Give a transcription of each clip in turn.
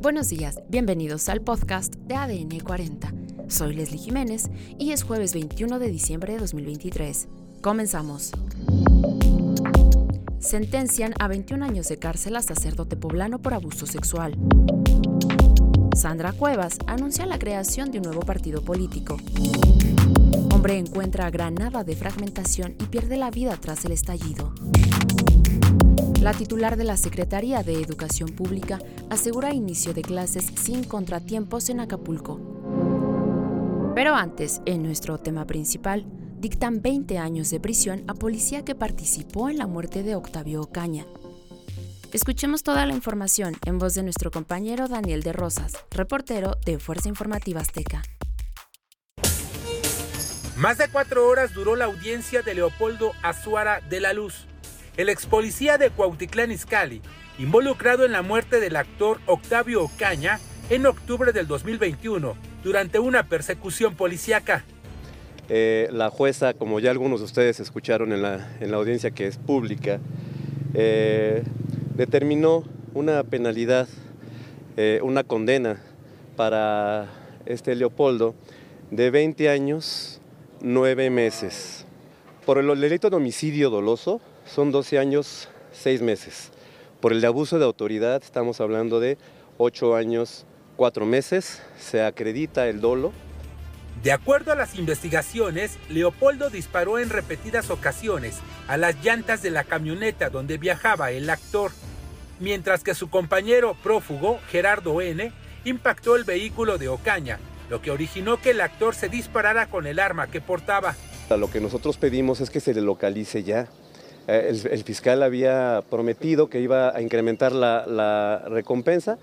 Buenos días, bienvenidos al podcast de ADN 40. Soy Leslie Jiménez y es jueves 21 de diciembre de 2023. Comenzamos. Sentencian a 21 años de cárcel a sacerdote poblano por abuso sexual. Sandra Cuevas anuncia la creación de un nuevo partido político. Hombre encuentra granada de fragmentación y pierde la vida tras el estallido. La titular de la Secretaría de Educación Pública asegura inicio de clases sin contratiempos en Acapulco. Pero antes, en nuestro tema principal, dictan 20 años de prisión a policía que participó en la muerte de Octavio Ocaña. Escuchemos toda la información en voz de nuestro compañero Daniel de Rosas, reportero de Fuerza Informativa Azteca. Más de cuatro horas duró la audiencia de Leopoldo Azuara de la Luz, el ex policía de Cuautitlán Izcalli, involucrado en la muerte del actor Octavio Ocaña en octubre del 2021 durante una persecución policíaca. Eh, la jueza, como ya algunos de ustedes escucharon en la, audiencia que es pública, eh, determinó una penalidad, eh, una condena para este Leopoldo de 20 años, 9 meses. Por el delito de homicidio doloso, son 12 años, 6 meses. Por el de abuso de autoridad estamos hablando de 8 años, 4 meses. Se acredita el dolo. De acuerdo a las investigaciones, Leopoldo disparó en repetidas ocasiones a las llantas de la camioneta donde viajaba el actor, mientras que su compañero prófugo, Gerardo N., impactó el vehículo de Ocaña, lo que originó que el actor se disparara con el arma que portaba. Lo que nosotros pedimos es que se le localice ya, eh, el, fiscal había prometido que iba a incrementar la, recompensa.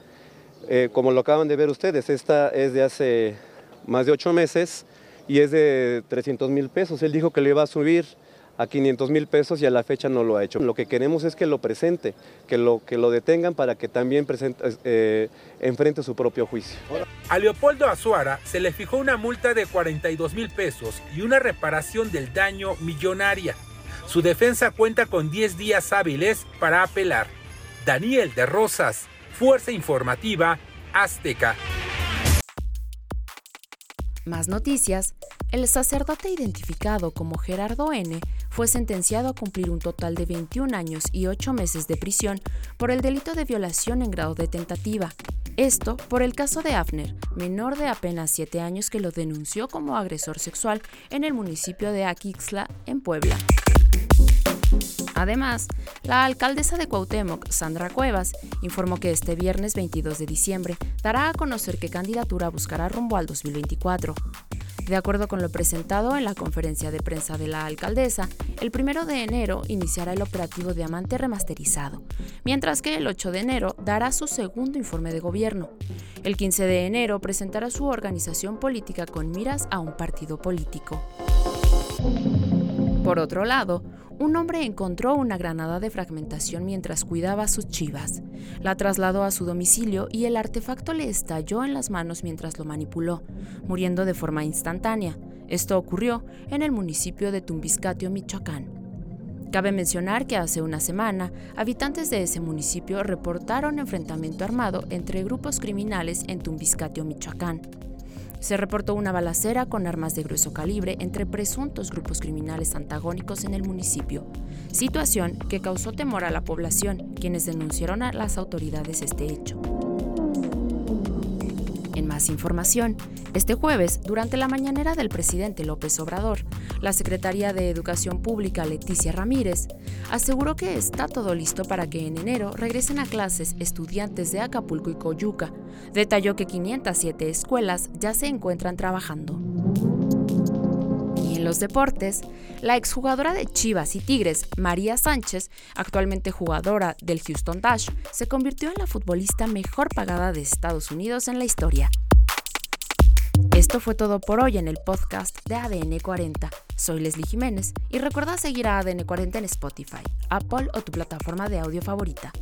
Eh, como lo acaban de ver ustedes, esta es de hace más de ocho meses y es de 300 mil pesos. Él dijo que le iba a subir a 500 mil pesos y a la fecha no lo ha hecho. Lo que queremos es que lo presente, que lo, que lo detengan para que también eh, enfrente su propio juicio. A Leopoldo Azuara se le fijó una multa de 42 mil pesos y una reparación del daño millonaria. Su defensa cuenta con 10 días hábiles para apelar. Daniel de Rosas, Fuerza Informativa, Azteca. Más noticias. El sacerdote identificado como Gerardo N. fue sentenciado a cumplir un total de 21 años y 8 meses de prisión por el delito de violación en grado de tentativa. Esto por el caso de Afner, menor de apenas 7 años que lo denunció como agresor sexual en el municipio de Aquixla, en Puebla. Además, la alcaldesa de Cuauhtémoc, Sandra Cuevas, informó que este viernes 22 de diciembre dará a conocer qué candidatura buscará rumbo al 2024. De acuerdo con lo presentado en la conferencia de prensa de la alcaldesa, el 1 de enero iniciará el operativo Diamante remasterizado, mientras que el 8 de enero dará su segundo informe de gobierno. El 15 de enero presentará su organización política con miras a un partido político. Por otro lado, un hombre encontró una granada de fragmentación mientras cuidaba sus chivas. La trasladó a su domicilio y el artefacto le estalló en las manos mientras lo manipuló, muriendo de forma instantánea. Esto ocurrió en el municipio de Tumbiscatio, Michoacán. Cabe mencionar que hace una semana, habitantes de ese municipio reportaron enfrentamiento armado entre grupos criminales en Tumbiscatio, Michoacán. Se reportó una balacera con armas de grueso calibre entre presuntos grupos criminales antagónicos en el municipio, situación que causó temor a la población, quienes denunciaron a las autoridades este hecho. En más información, este jueves, durante la mañanera del presidente López Obrador, la Secretaría de Educación Pública Leticia Ramírez aseguró que está todo listo para que en enero regresen a clases estudiantes de Acapulco y Coyuca. Detalló que 507 escuelas ya se encuentran trabajando. En los deportes, la exjugadora de Chivas y Tigres, María Sánchez, actualmente jugadora del Houston Dash, se convirtió en la futbolista mejor pagada de Estados Unidos en la historia. Esto fue todo por hoy en el podcast de ADN 40. Soy Leslie Jiménez y recuerda seguir a ADN 40 en Spotify, Apple o tu plataforma de audio favorita.